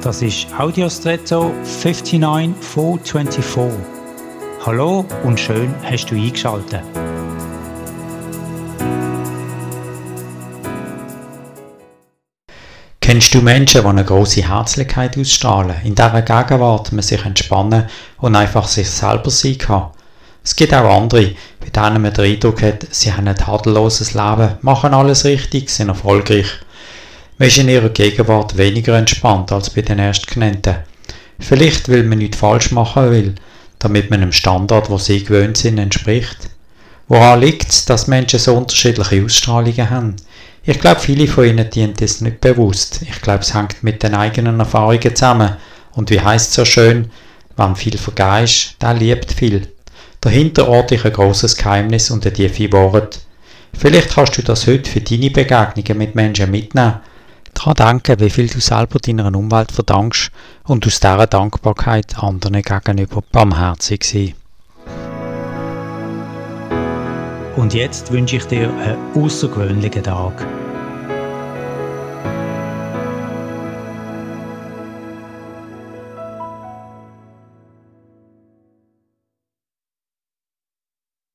Das ist Audiostretto 59424. Hallo und schön hast du eingeschaltet. Kennst du Menschen, die eine große Herzlichkeit ausstrahlen, in deren Gegenwart man sich entspannen und einfach sich selber sein kann? Es gibt auch andere, bei denen man den Eindruck hat, sie haben ein tadelloses Leben, machen alles richtig, sind erfolgreich. Man ist in ihrer Gegenwart weniger entspannt als bei den Erstgenannten. Vielleicht, weil man nichts falsch machen will, damit man dem Standard, wo sie gewöhnt sind, entspricht. Woran liegt es, dass Menschen so unterschiedliche Ausstrahlungen haben? Ich glaube, viele von ihnen dienen das nicht bewusst. Ich glaube, es hängt mit den eigenen Erfahrungen zusammen. Und wie heißt es so schön, wenn viel vergeben ist, der liebt viel. Dahinter orte ich ein großes Geheimnis und eine tiefe Wahrheit. Vielleicht kannst du das heute für deine Begegnungen mit Menschen mitnehmen. Daran denken, wie viel du selber deiner Umwelt verdankst und aus dieser Dankbarkeit anderen gegenüber barmherzig sein. Und jetzt wünsche ich dir einen außergewöhnlichen Tag.